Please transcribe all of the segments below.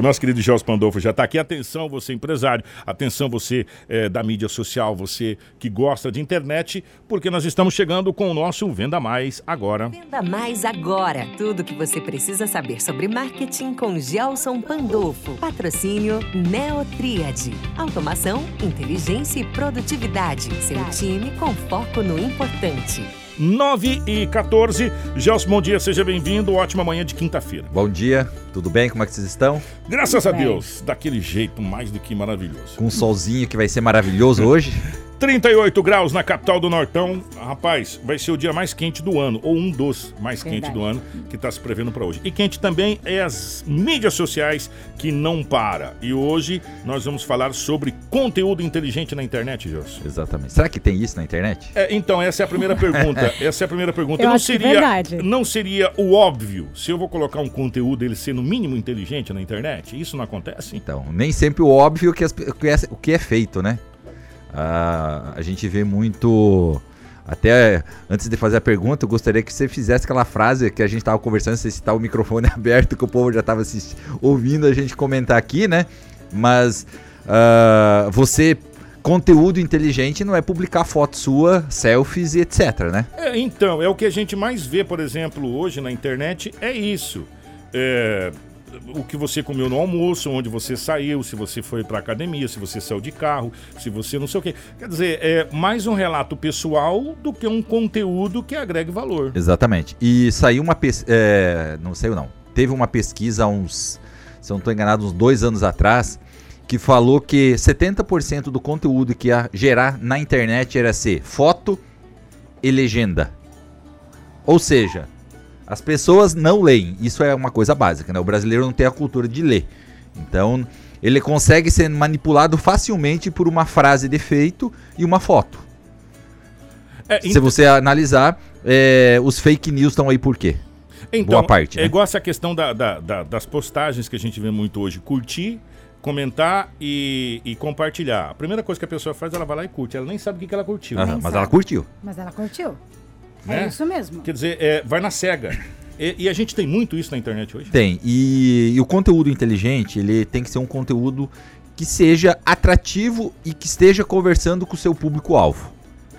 O nosso querido Gels Pandolfo já está aqui. Atenção, você empresário, atenção, você é, da mídia social, você que gosta de internet, porque nós estamos chegando com o nosso Venda Mais agora. Venda Mais agora. Tudo que você precisa saber sobre marketing com Gelson Pandolfo. Patrocínio Neotriad. Automação, inteligência e produtividade. Seu time com foco no importante. 9 e 14. Gelson, bom dia, seja bem-vindo. Ótima manhã de quinta-feira. Bom dia, tudo bem? Como é que vocês estão? Graças a Deus, daquele jeito mais do que maravilhoso. Com um solzinho que vai ser maravilhoso hoje? 38 graus na capital do Nortão. Rapaz, vai ser o dia mais quente do ano, ou um dos mais quentes do ano que está se prevendo para hoje. E quente também é as mídias sociais que não para. E hoje nós vamos falar sobre conteúdo inteligente na internet, José. Exatamente. Será que tem isso na internet? É, então, essa é a primeira pergunta. essa é a primeira pergunta. Eu não é seria, verdade. não seria o óbvio se eu vou colocar um conteúdo ele ser no mínimo inteligente na internet? Isso não acontece? Então, nem sempre o óbvio que, as- o que é, o que é feito, né? A gente vê muito. Até antes de fazer a pergunta, eu gostaria que você fizesse aquela frase que a gente estava conversando, se está o microfone aberto, que o povo já estava ouvindo a gente comentar aqui, né? Mas ah, você, conteúdo inteligente não é publicar foto sua, selfies e etc, né? É, então, é o que a gente mais vê, por exemplo, hoje na internet, é isso. É, o que você comeu no almoço, onde você saiu, se você foi pra academia, se você saiu de carro, se você não sei o quê. Quer dizer, é mais um relato pessoal do que um conteúdo que agregue valor. Exatamente. E saiu uma pesquisa. não saiu não. Teve uma pesquisa uns. Se eu não estou enganado, uns dois anos atrás, que falou que 70% do conteúdo que ia gerar na internet era ser foto e legenda. Ou seja, as pessoas não leem. Isso é uma coisa básica, né? O brasileiro não tem a cultura de ler. Então, ele consegue ser manipulado facilmente por uma frase de efeito e uma foto. É, Se você analisar, é, os fake news estão aí por quê? Então, Boa parte, É né? igual essa questão da- da- da- das postagens que a gente vê muito hoje. Curtir, comentar e, e compartilhar. A primeira coisa que a pessoa faz, ela vai lá e curte. Ela nem sabe o que, que ela curtiu. Nem mas sabe. ela curtiu. Mas ela curtiu. Né? É isso mesmo. Quer dizer, é, vai na cega. E, e a gente tem muito isso na internet hoje. Tem. E, e o conteúdo inteligente, ele tem que ser um conteúdo que seja atrativo e que esteja conversando com o seu público-alvo.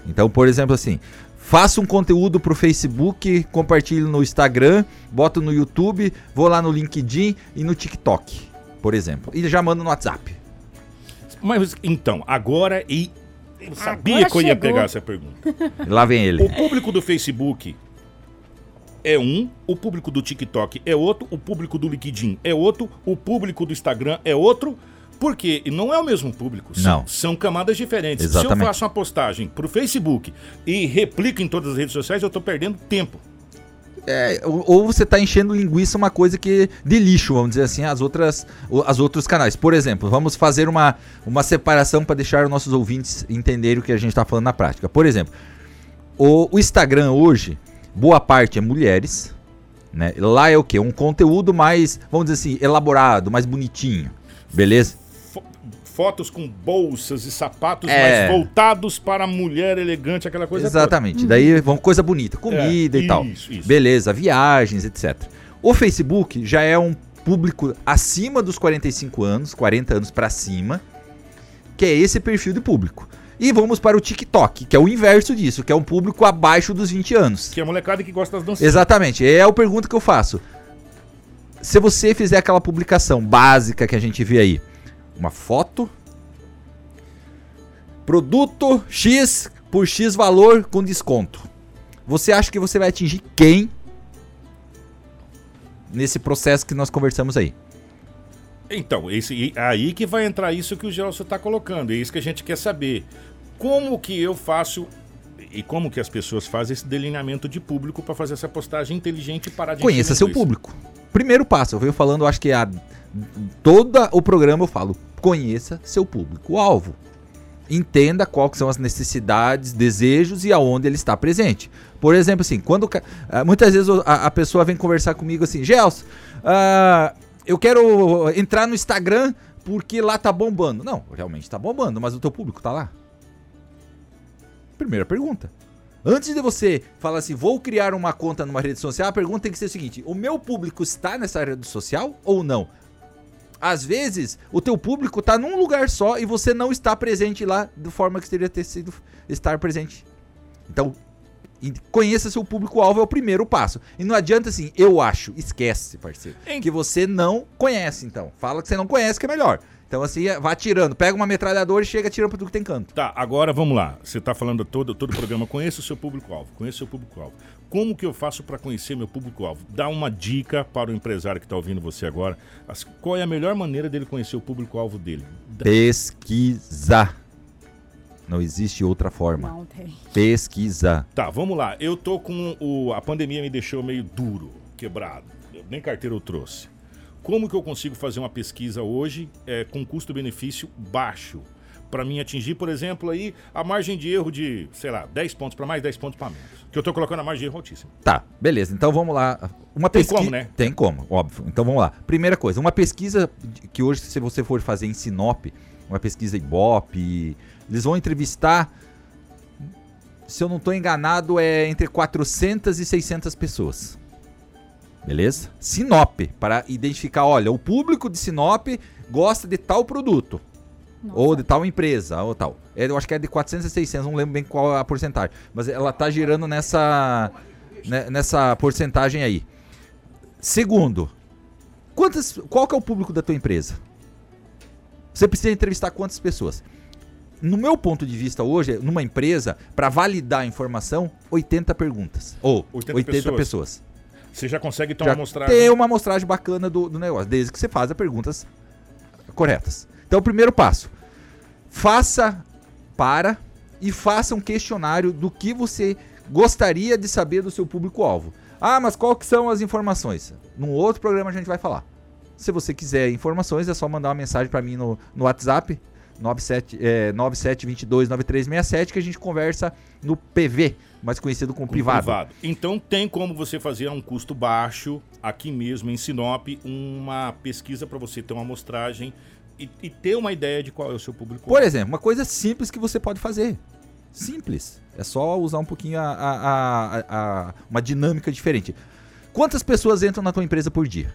Então, por exemplo, assim, faça um conteúdo pro Facebook, compartilhe no Instagram, boto no YouTube, vou lá no LinkedIn e no TikTok, por exemplo. E já mando no WhatsApp. Mas então, agora e. Eu sabia Agora que eu ia chegou. pegar essa pergunta. Lá vem ele. O público do Facebook é um, o público do TikTok é outro, o público do LinkedIn é outro, o público do Instagram é outro. Porque não é o mesmo público, são, Não. são camadas diferentes. Se Exatamente. eu faço uma postagem pro Facebook e replico em todas as redes sociais, eu tô perdendo tempo. É, ou, você tá enchendo linguiça uma coisa que de lixo, vamos dizer assim, as outras as outros canais. Por exemplo, vamos fazer uma, uma separação para deixar os nossos ouvintes entenderem o que a gente está falando na prática. Por exemplo, o, o Instagram hoje, boa parte é mulheres, né? Lá é o quê? Um conteúdo mais, vamos dizer assim, elaborado, mais bonitinho. Beleza? Fo- Fotos com bolsas e sapatos É. mais voltados para a mulher elegante, aquela coisa toda. Exatamente. Daí vão coisa bonita, comida É, e tal. isso, isso. Beleza, viagens, etc. O Facebook já é um público acima dos 45 anos, 40 anos pra cima, que é esse perfil de público. E vamos para o TikTok, que é o inverso disso, que é um público abaixo dos 20 anos. Que é a molecada que gosta das danças. Exatamente. É a pergunta que eu faço. Se você fizer aquela publicação básica que a gente vê aí, uma foto, produto X por X valor com desconto. Você acha que você vai atingir quem nesse processo que nós conversamos aí? Então, esse, aí que vai entrar isso que o Gelson está colocando. É isso que a gente quer saber. Como que eu faço e como que as pessoas fazem esse delineamento de público para fazer essa postagem inteligente e parar de Conheça seu linguiça? público. Primeiro passo, eu venho falando, acho que a todo o programa eu falo, conheça seu público alvo. Entenda quais são as necessidades, desejos e aonde ele está presente. Por exemplo, assim, quando ah, muitas vezes a, a pessoa vem conversar comigo assim, Gelson, ah, eu quero entrar no Instagram porque lá tá bombando. Não, realmente tá bombando, mas o teu público tá lá. Primeira pergunta. Antes de você falar assim, vou criar uma conta numa rede social, a pergunta tem que ser o seguinte: o meu público está nessa rede social ou não? Às vezes, o teu público tá num lugar só e você não está presente lá da forma que deveria ter sido estar presente. Então, conheça seu público-alvo é o primeiro passo. E não adianta assim, eu acho, esquece, parceiro. Em- Que você não conhece, então. Fala que você não conhece, que é melhor. Então, assim, vá tirando. Pega uma metralhadora e chega tirando pra tudo que tem canto. Tá, agora vamos lá. Você está falando todo, todo o programa, conheça o seu público-alvo, conheça o seu público-alvo. Como que eu faço para conhecer meu público-alvo? Dá uma dica para o empresário que está ouvindo você agora. As- qual é a melhor maneira dele conhecer o público-alvo dele? Dá- Pesquisar. Não existe outra forma. Não tem. Pesquisa. Tá, vamos lá. Eu tô com o. A pandemia me deixou meio duro, quebrado. Eu- nem carteira eu trouxe. Como que eu consigo fazer uma pesquisa hoje é, com custo-benefício baixo? Para mim atingir, por exemplo, aí a margem de erro de, sei lá, 10 pontos para mais, 10 pontos para menos. Que eu tô colocando a margem de erro altíssima. Tá, beleza. Então vamos lá. Uma Tem pesquisa. como, né? Tem como, óbvio. Então vamos lá. Primeira coisa, uma pesquisa que hoje, se você for fazer em Sinop, uma pesquisa Ibope, eles vão entrevistar, se eu não estou enganado, é entre 400 e 600 pessoas. Beleza? Sinop, para identificar, olha, o público de Sinop gosta de tal produto. Nossa. Ou de tal empresa, ou tal. É, Eu acho que é de 400 a 600, não lembro bem qual é a porcentagem. Mas ela tá girando nessa, né, nessa porcentagem aí. Segundo, quantas, qual que é o público da tua empresa? Você precisa entrevistar quantas pessoas? No meu ponto de vista hoje, numa empresa, para validar a informação, 80 perguntas. Ou 80 80, pessoas. pessoas. Você já consegue então Já mostrar. Tem uma amostragem bacana do, do negócio, desde que você faça perguntas corretas. Então, o primeiro passo: faça para e faça um questionário do que você gostaria de saber do seu público-alvo. Ah, mas qual que são as informações? Num outro programa a gente vai falar. Se você quiser informações, é só mandar uma mensagem para mim no, no WhatsApp 97, é, 97229367 que a gente conversa no PV, mais conhecido como com privado. Então tem como você fazer a um custo baixo, aqui mesmo em Sinop, uma pesquisa para você ter uma amostragem e, e ter uma ideia de qual é o seu público. Por exemplo, uma coisa simples que você pode fazer. Simples. É só usar um pouquinho a, a- a- a- uma dinâmica diferente. Quantas pessoas entram na tua empresa por dia?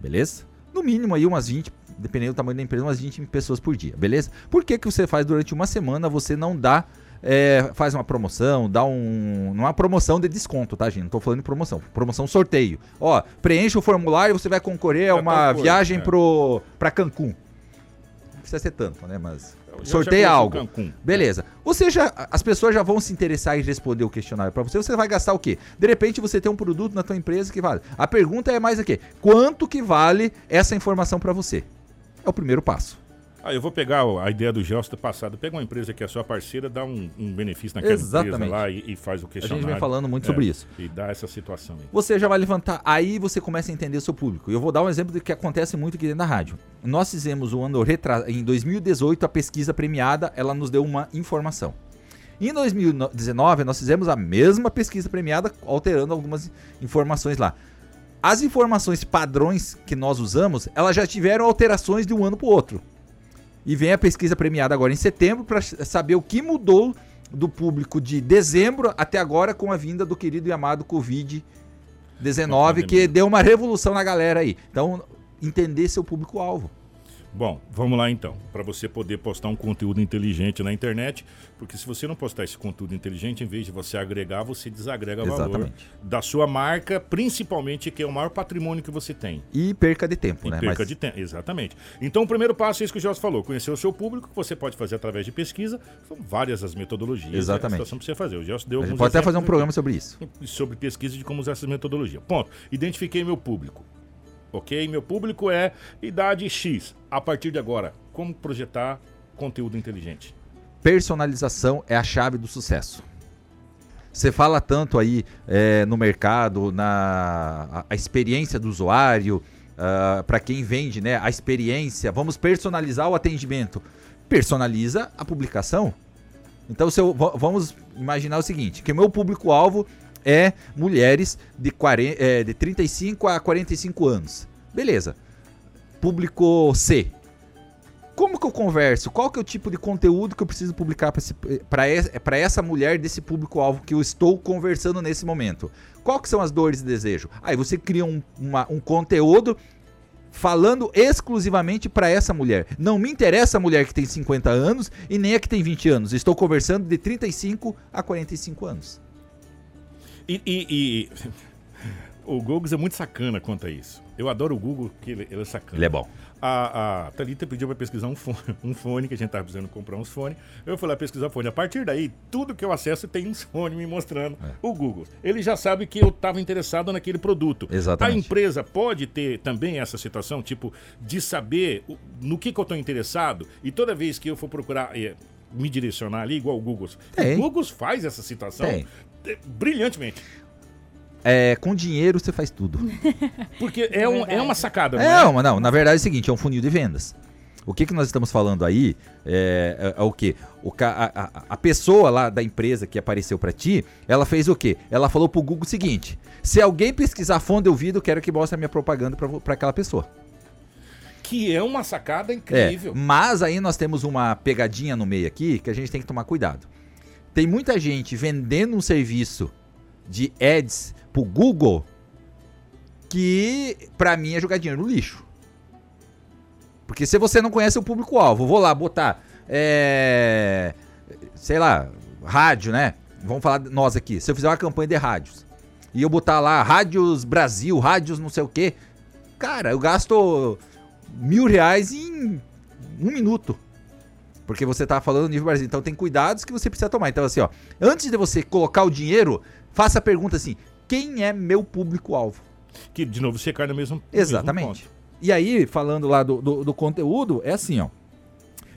Beleza? No mínimo aí umas 20, dependendo do tamanho da empresa, umas 20 pessoas por dia, beleza? Por que, que você faz durante uma semana, você não dá, é, faz uma promoção, dá um, não é uma promoção de desconto, tá gente? Não tô falando de promoção, promoção sorteio. Ó, preencha o formulário e você vai concorrer a uma viagem é. pro, pra Cancún. Não precisa ser tanto, né? Mas sorteia algo. Cancún. Beleza. Você já, as pessoas já vão se interessar em responder o questionário para você. Você vai gastar o quê? De repente você tem um produto na tua empresa que vale. A pergunta é mais aqui: quanto que vale essa informação para você? É o primeiro passo. Ah, eu vou pegar a ideia do Gelson do passado. Pega uma empresa que é sua parceira, dá um, um benefício naquela Exatamente. empresa lá e, e faz o A questionário. gente vem falando muito É, sobre isso. E dá essa situação aí. Você já vai levantar, aí você começa a entender o seu público. Eu vou dar um exemplo do que acontece muito aqui dentro da rádio. Nós fizemos o ano retra... em 2018 a pesquisa premiada, ela nos deu uma informação. Em 2019 nós fizemos a mesma pesquisa premiada, alterando algumas informações lá. As informações padrões que nós usamos, elas já tiveram alterações de um ano para o outro. E vem a pesquisa premiada agora em setembro para saber o que mudou do público de dezembro até agora com a vinda do querido e amado Covid-19, que deu uma revolução na galera aí. Então, entender seu público-alvo. Bom, vamos lá então. Para você poder postar um conteúdo inteligente na internet, porque se você não postar esse conteúdo inteligente, em vez de você agregar, você desagrega valor Exatamente. da sua marca, principalmente que é o maior patrimônio que você tem. E perca de tempo, E né? perca Mas- de tempo, exatamente. Então, o primeiro passo é isso que o Gelson falou: conhecer o seu público, que você pode fazer através de pesquisa. São várias as metodologias. Exatamente. Situação pra você fazer. O Gelson deu A gente pode até fazer um programa sobre isso. sobre pesquisa de como usar essa metodologia. Ponto. Identifiquei meu público. Ok? Meu público é idade X. A partir de agora, como projetar conteúdo inteligente? Personalização é a chave do sucesso. Você fala tanto aí é, no mercado, na a, a experiência do usuário, para quem vende, né? A experiência, vamos personalizar o atendimento. Personaliza a publicação. Então, eu, va- vamos imaginar o seguinte: que o meu público-alvo é mulheres de, 40, é, de 35 a 45 anos. Beleza. Público C. Como que eu converso? Qual que é o tipo de conteúdo que eu preciso publicar para essa mulher desse público-alvo que eu estou conversando nesse momento? Qual que são as dores e desejos? Aí você cria um, uma- um conteúdo falando exclusivamente para essa mulher. Não me interessa a mulher que tem 50 anos e nem a que tem 20 anos. Estou conversando de 35 a 45 anos. E, e, e... o Google é muito sacana quanto a isso. Eu adoro o Google, porque ele, ele é sacana. Ele é bom. A, a Thalita pediu para pesquisar um fone, um fone, que a gente estava precisando comprar uns fones. Eu fui lá pesquisar fone. A partir daí, tudo que eu acesso tem um fone me mostrando é. o Google. Ele já sabe que eu estava interessado naquele produto. Exatamente. A empresa pode ter também essa situação, tipo, de saber no que, que eu estou interessado e toda vez que eu for procurar é, me direcionar ali, igual o Google. Tem. O Google faz essa situação Tem. é, brilhantemente. É, com dinheiro você faz tudo. Porque é, um, é uma sacada, não É, é? uma, não, na verdade é o seguinte, é um funil de vendas. O que, que nós estamos falando aí é, é, é o que? A, a- a pessoa lá da empresa que apareceu para ti, ela fez o quê? Ela falou pro Google o seguinte: se alguém pesquisar fone de ouvido, eu quero que mostre a minha propaganda para aquela pessoa. Que é uma sacada É, incrível. mas aí nós temos uma pegadinha no meio aqui que a gente tem que tomar cuidado. Tem muita gente vendendo um serviço de ads pro Google que pra mim é jogar dinheiro no lixo. Porque se você não conhece o público-alvo, vou lá botar, é, sei lá, rádio, né? Vamos falar de nós aqui. Se eu fizer uma campanha de rádios e eu botar lá Rádios Brasil, Rádios não sei o quê, cara, eu gasto mil reais em um minuto. Porque você tá falando nível Brasil. Então tem cuidados que você precisa tomar. Então, assim, ó, antes de você colocar o dinheiro, faça a pergunta assim: quem é meu público-alvo? Que, de novo, você cai no mesmo Exatamente. mesmo. E aí, falando lá do, do, do conteúdo, é assim, ó.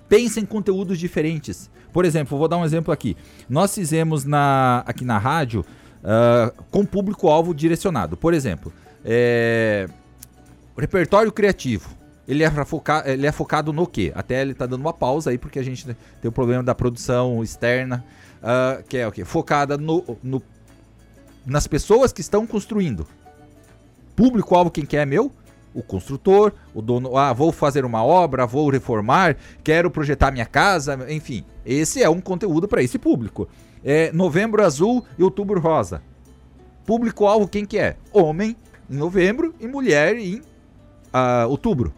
Pensa em conteúdos diferentes. Por exemplo, vou dar um exemplo aqui. Nós fizemos na, aqui na rádio ah, com público-alvo direcionado. Por exemplo, é, repertório criativo. Ele é, pra focar, ele é focado no quê? Até ele tá dando uma pausa aí, porque a gente tem o problema da produção externa, ah, que é o quê? Focada no, no- nas pessoas que estão construindo. Público-alvo, quem que é meu? O construtor, o dono, ah, vou fazer uma obra, vou reformar, quero projetar minha casa, enfim. Esse é um conteúdo para esse público. É novembro azul e outubro rosa. Público-alvo, quem que é? Homem em novembro e mulher em ah, outubro.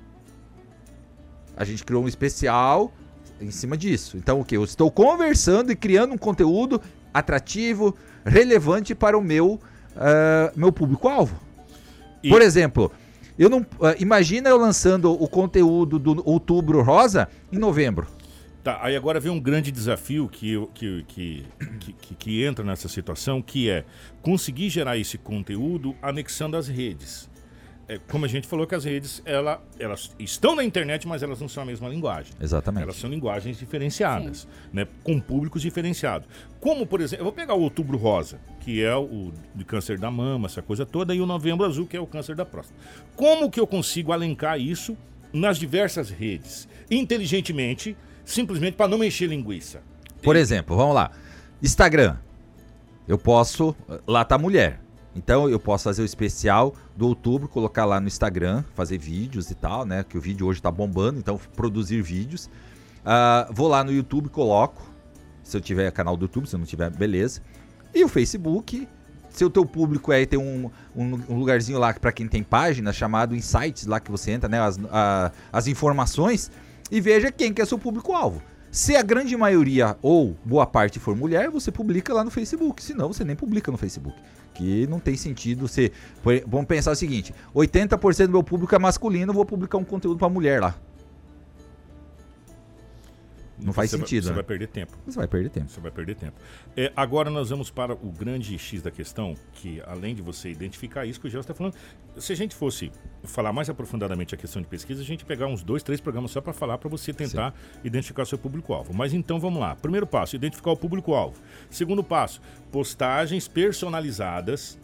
A gente criou um especial em cima disso. Então, o que? Eu estou conversando e criando um conteúdo atrativo, relevante para o meu, ah, meu público-alvo. E- Por exemplo, eu não. ah, imagina eu lançando o conteúdo do outubro rosa em novembro. Tá, aí agora vem um grande desafio que, que, que, que- que entra nessa situação, que é conseguir gerar esse conteúdo anexando as redes. É, como a gente falou que as redes, ela, elas estão na internet, mas elas não são a mesma linguagem. Exatamente. Elas são linguagens diferenciadas, né? com públicos diferenciados. Como, por exemplo, eu vou pegar o Outubro Rosa, que é o de câncer da mama, essa coisa toda, e o Novembro Azul, que é o câncer da próstata. Como que eu consigo alencar isso nas diversas redes? Inteligentemente, simplesmente para não encher linguiça. Por exemplo, vamos lá. Instagram. Eu posso. Lá tá mulher. Então eu posso fazer o especial do outubro, colocar lá no Instagram, fazer vídeos e tal, né? Que o vídeo hoje tá bombando, então produzir vídeos. Ah, vou lá no YouTube, coloco. Se eu tiver canal do YouTube, se eu não tiver, beleza. E o Facebook. Se o teu público é tem um, um, um lugarzinho lá para quem tem página chamado Insights, lá que você entra, né? As, a- as informações e veja quem que é seu público-alvo. Se a grande maioria ou boa parte for mulher, você publica lá no Facebook. Senão, você nem publica no Facebook. Que não tem sentido por- Vamos pensar o seguinte: 80% do meu público é masculino, vou publicar um conteúdo pra mulher lá. Não faz Você vai- sentido, Você né? vai perder tempo. Você vai perder tempo. Você vai perder tempo. É, agora nós vamos para o grande X da questão, que além de você identificar isso que o Gelson está falando, se a gente fosse falar mais aprofundadamente a questão de pesquisa, a gente pegar uns dois, três programas só para falar, para você tentar identificar seu público-alvo. Mas então vamos lá. Primeiro passo, identificar o público-alvo. Segundo passo, postagens personalizadas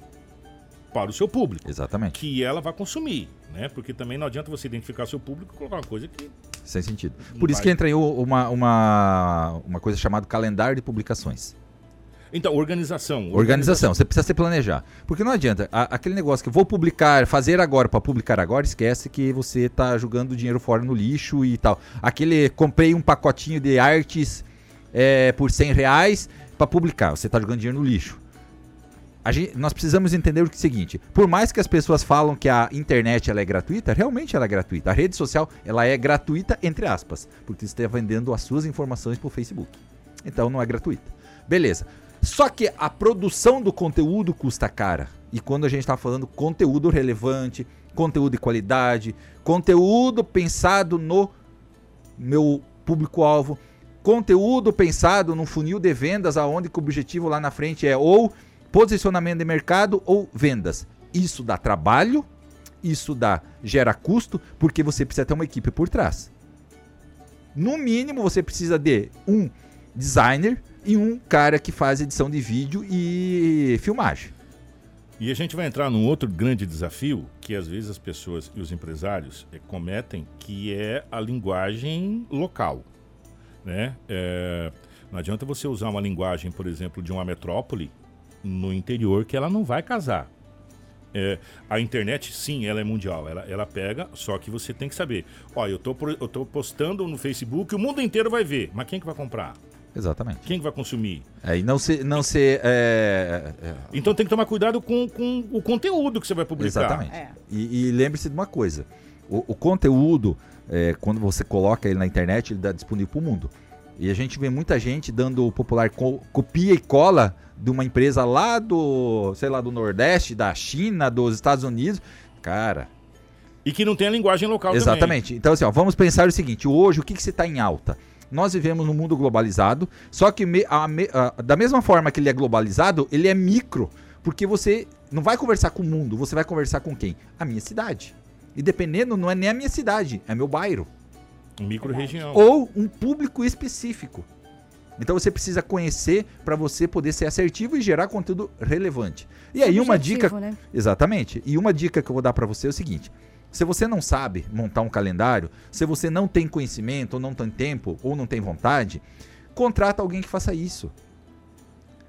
para o seu público, Exatamente. que ela vai consumir, né? Porque também não adianta você identificar seu público e colocar uma coisa que Sem sentido. Por isso que entra aí uma, uma, uma coisa chamada calendário de publicações. Então, organização. Organização, você precisa se planejar. Porque não adianta, a- aquele negócio que vou publicar, fazer agora para publicar agora, esquece que você tá jogando dinheiro fora no lixo e tal. Aquele, comprei um pacotinho de artes é, por 100 reais para publicar, você tá jogando dinheiro no lixo. Gente, nós precisamos entender o seguinte: por mais que as pessoas falam que a internet ela é gratuita, realmente ela é gratuita. A rede social ela é gratuita entre aspas, porque você está vendendo as suas informações para o Facebook. Então não é gratuita. Beleza. Só que a produção do conteúdo custa cara. E quando a gente está falando conteúdo relevante, conteúdo de qualidade, conteúdo pensado no meu público-alvo, conteúdo pensado no funil de vendas, aonde o objetivo lá na frente é ou posicionamento de mercado ou vendas. Isso dá trabalho, isso dá gera custo, porque você precisa ter uma equipe por trás. No mínimo, você precisa de um designer e um cara que faz edição de vídeo e filmagem. E a gente vai entrar num outro grande desafio que às vezes as pessoas e os empresários é, cometem, que é a linguagem local. Né? É, não adianta você usar uma linguagem, por exemplo, de uma metrópole no interior que ela não vai casar. É, a internet, sim, ela é mundial. Ela, ela pega, só que você tem que saber. Ó, eu tô, eu tô postando no Facebook, o mundo inteiro vai ver. Mas quem que vai comprar? Exatamente. Quem que vai consumir? É, e não se. Não se é, é... Então tem que tomar cuidado com, com o conteúdo que você vai publicar. Exatamente. É. E, e lembre-se de uma coisa: o, o conteúdo, é, quando você coloca ele na internet, ele dá disponível para o mundo. E a gente vê muita gente dando o popular co copia e cola de uma empresa lá do, sei lá, do Nordeste, da China, dos Estados Unidos. Cara. E que não tem a linguagem local Exatamente. Também. Então, assim, ó, vamos pensar o seguinte: hoje, o que, que você está em alta? Nós vivemos num mundo globalizado, só que me, a, a, da mesma forma que ele é globalizado, ele é micro, porque você não vai conversar com o mundo, você vai conversar com quem? A minha cidade. E dependendo, não é nem a minha cidade, é meu bairro. Micro-região. Ou um público específico. Então você precisa conhecer para você poder ser assertivo e gerar conteúdo relevante. E aí uma dica, né? exatamente. E uma dica que eu vou dar para você é o seguinte: se você não sabe montar um calendário, se você não tem conhecimento, ou não tem tempo, ou não tem vontade, contrata alguém que faça isso.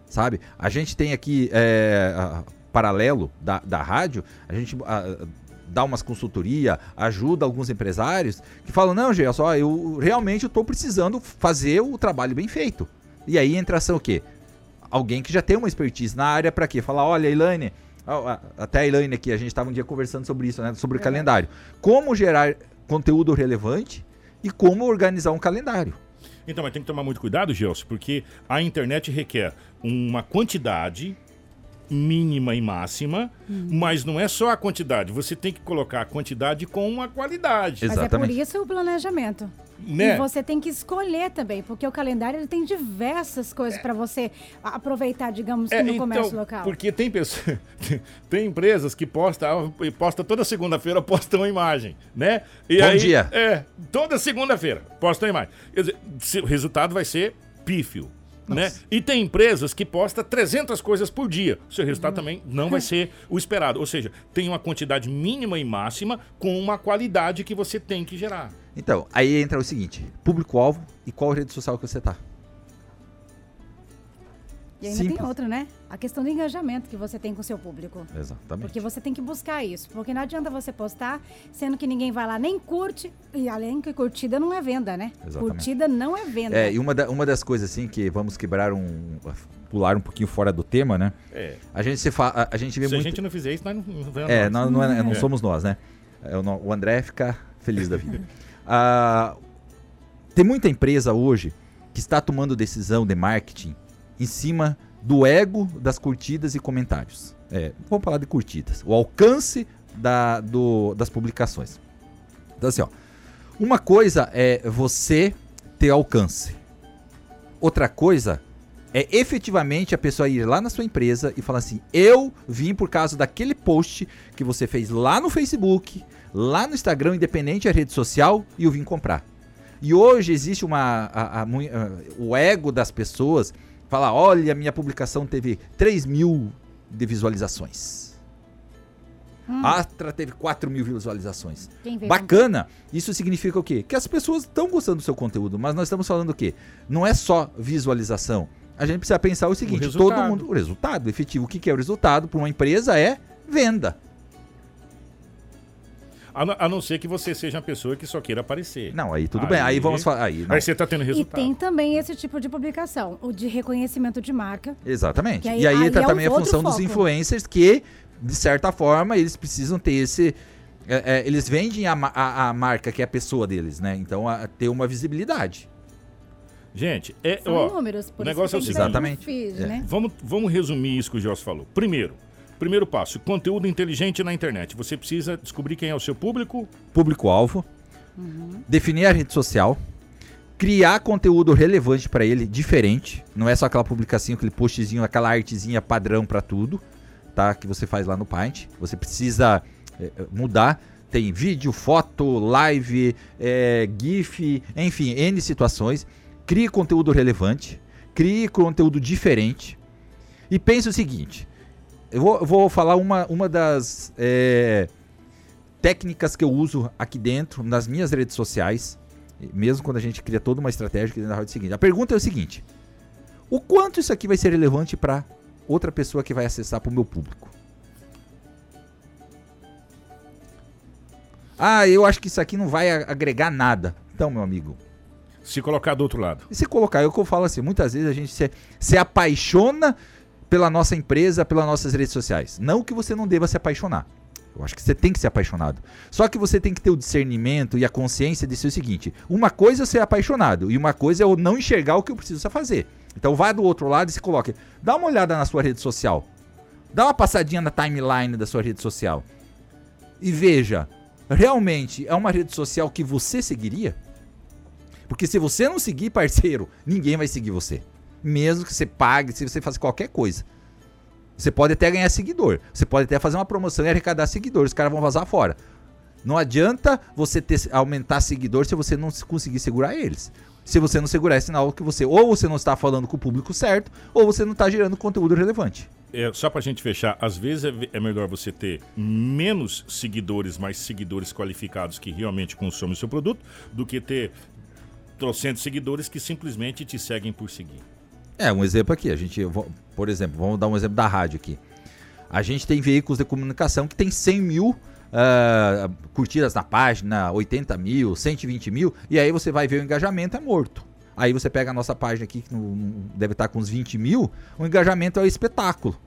Sabe? A gente tem aqui, é, a, paralelo da, da rádio, a gente a, dá umas consultoria, ajuda alguns empresários que falam: não, Gê, só eu realmente estou precisando fazer o trabalho bem feito. E aí entra ação o quê? Alguém que já tem uma expertise na área para quê? Falar: olha, Elaine até a Elaine aqui, a gente estava um dia conversando sobre isso, né? Sobre o calendário. Como gerar conteúdo relevante e como organizar um calendário. Então, mas tem que tomar muito cuidado, Gelson, porque a internet requer uma quantidade mínima e máxima, hum. mas não é só a quantidade, você tem que colocar a quantidade com uma qualidade. Mas Exatamente. é por isso o planejamento. Né? E você tem que escolher também, porque o calendário ele tem diversas coisas é. para você aproveitar, digamos, é, no então, comércio local. Porque tem pessoas, tem empresas que postam, posta toda segunda-feira postam uma imagem, né? E Bom aí, dia. É, toda segunda-feira postam uma imagem. Quer dizer, o resultado vai ser pífio. Né? E tem empresas que postam 300 coisas por dia. O seu resultado uhum. também não vai ser o esperado. Ou seja, tem uma quantidade mínima e máxima com uma qualidade que você tem que gerar. Então, aí entra o seguinte: público-alvo e qual rede social que você está. E ainda Simples. tem outra, né? A questão do engajamento que você tem com o seu público. Exatamente. Porque você tem que buscar isso. Porque não adianta você postar, sendo que ninguém vai lá nem curte. E além que curtida não é venda, né? Exatamente. Curtida não é venda. É, e uma, da, uma das coisas, assim, que vamos quebrar um. pular um pouquinho fora do tema, né? É. A gente se fa, a, a gente vê se muito. Se a gente não fizer isso, nós não, não É, nós, não, é, não é. somos nós, né? É, o André fica feliz da vida. ah, tem muita empresa hoje que está tomando decisão de marketing em cima do ego das curtidas e comentários. É, vamos falar de curtidas. O alcance da, do, das publicações. Então, assim, ó, uma coisa é você ter alcance. Outra coisa é efetivamente a pessoa ir lá na sua empresa e falar assim: eu vim por causa daquele post que você fez lá no Facebook, lá no Instagram, independente da rede social, e eu vim comprar. E hoje existe uma. A, a, a, o ego das pessoas Falar, olha, minha publicação teve 3 mil de visualizações. Hum. Astra teve 4 mil visualizações. Bacana. Isso significa o quê? Que as pessoas estão gostando do seu conteúdo, mas nós estamos falando o quê? Não é só visualização. A gente precisa pensar o seguinte: o todo mundo. O resultado efetivo. O que, que é o resultado para uma empresa é venda. A, a, não ser que você seja uma pessoa que só queira aparecer. Não, aí tudo aí, bem. Aí vamos falar. Aí, aí você está tendo resultado. E tem também esse tipo de publicação, o de reconhecimento de marca. Exatamente. Aí, e aí, está é também a função foco. dos influencers que, de certa forma, eles precisam ter esse. É, é, eles vendem a, a, a, marca que é a pessoa deles, né? Então, a, ter uma visibilidade. Gente, é, ó, números, o negócio é o seguinte. Exatamente. Feed, é. né? vamos, vamos resumir isso que o Joss falou. Primeiro, primeiro passo, conteúdo inteligente na internet. Você precisa descobrir quem é o seu público. Público-alvo. Uhum. Definir a rede social. Criar conteúdo relevante para ele, diferente. Não é só aquela publicação, aquele postzinho, aquela artezinha padrão para tudo, tá? Que você faz lá no Paint. Você precisa é, mudar. Tem vídeo, foto, live, é, GIF, enfim, N situações crie conteúdo relevante, crie conteúdo diferente e pense o seguinte: eu vou, eu vou falar uma, uma das é, técnicas que eu uso aqui dentro, nas minhas redes sociais, mesmo quando a gente cria toda uma estratégia aqui dentro da seguinte. A pergunta é o seguinte: o quanto isso aqui vai ser relevante para outra pessoa que vai acessar para o meu público? Ah, eu acho que isso aqui não vai agregar nada. Então, meu amigo, se colocar do outro lado. E se colocar, é o que eu falo assim, muitas vezes a gente se, se apaixona pela nossa empresa, pelas nossas redes sociais. Não que você não deva se apaixonar. Eu acho que você tem que ser apaixonado. Só que você tem que ter o discernimento e a consciência de ser o seguinte: uma coisa é ser apaixonado e uma coisa é eu não enxergar o que eu preciso fazer. Então vá do outro lado e se coloque. Dá uma olhada na sua rede social. Dá uma passadinha na timeline da sua rede social. E veja, realmente é uma rede social que você seguiria? Porque se você não seguir, parceiro, ninguém vai seguir você. Mesmo que você pague, se você faça qualquer coisa. Você pode até ganhar seguidor. Você pode até fazer uma promoção e arrecadar seguidores. Os caras vão vazar fora. Não adianta você ter, aumentar seguidor se você não conseguir segurar eles. Se você não segurar, é sinal que você ou você não está falando com o público certo, ou você não está gerando conteúdo relevante. É, só para a gente fechar, às vezes é, é, melhor você ter menos seguidores, mais seguidores qualificados que realmente consomem o seu produto, do que ter trocentos seguidores que simplesmente te seguem por seguir. É, um exemplo aqui, a gente, por exemplo, vamos dar um exemplo da rádio aqui. A gente tem veículos de comunicação que tem 100 mil uh, curtidas na página, 80 mil, 120 mil, e aí você vai ver o engajamento é morto. Aí você pega a nossa página aqui, que deve estar com uns 20 mil, o engajamento é um espetáculo.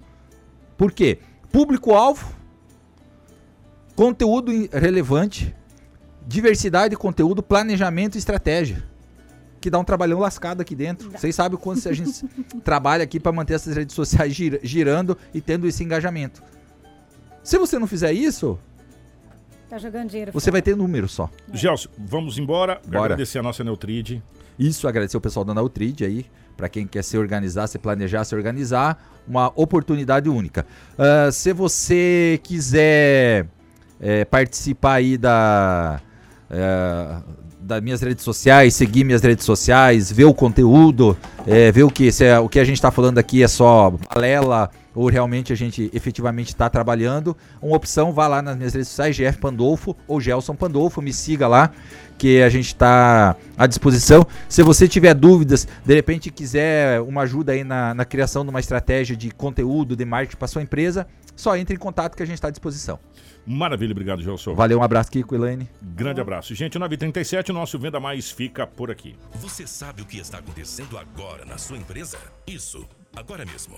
Por quê? Público-alvo, conteúdo relevante, diversidade de conteúdo, planejamento e estratégia que dá um trabalhão lascado aqui dentro. Vocês sabem o quanto a gente trabalha aqui para manter essas redes sociais gir girando e tendo esse engajamento. Se você não fizer isso, Tá jogando dinheiro. Você fora. vai ter número só. É. Gelson, vamos embora. Bora. Agradecer a nossa Neutride. Isso, agradecer o pessoal da Neutride aí. Para quem quer se organizar, se planejar, se organizar. Uma oportunidade única. Uh, se você quiser é, participar aí da. É, das minhas redes sociais, seguir minhas redes sociais, ver o conteúdo, é, ver o que, se é, o que a gente está falando aqui é só balela ou realmente a gente efetivamente está trabalhando. Uma opção, vá lá nas minhas redes sociais, GF Pandolfo ou Gelson Pandolfo, me siga lá, que a gente está à disposição. Se você tiver dúvidas, de repente quiser uma ajuda aí na, na criação de uma estratégia de conteúdo, de marketing para sua empresa, só entre em contato que a gente está à disposição. Maravilha, obrigado, Gelson. Valeu, um abraço, Kiko, Elaine. Grande abraço. Gente, 937, o nosso Venda Mais fica por aqui. Você sabe o que está acontecendo agora na sua empresa? Isso, agora mesmo.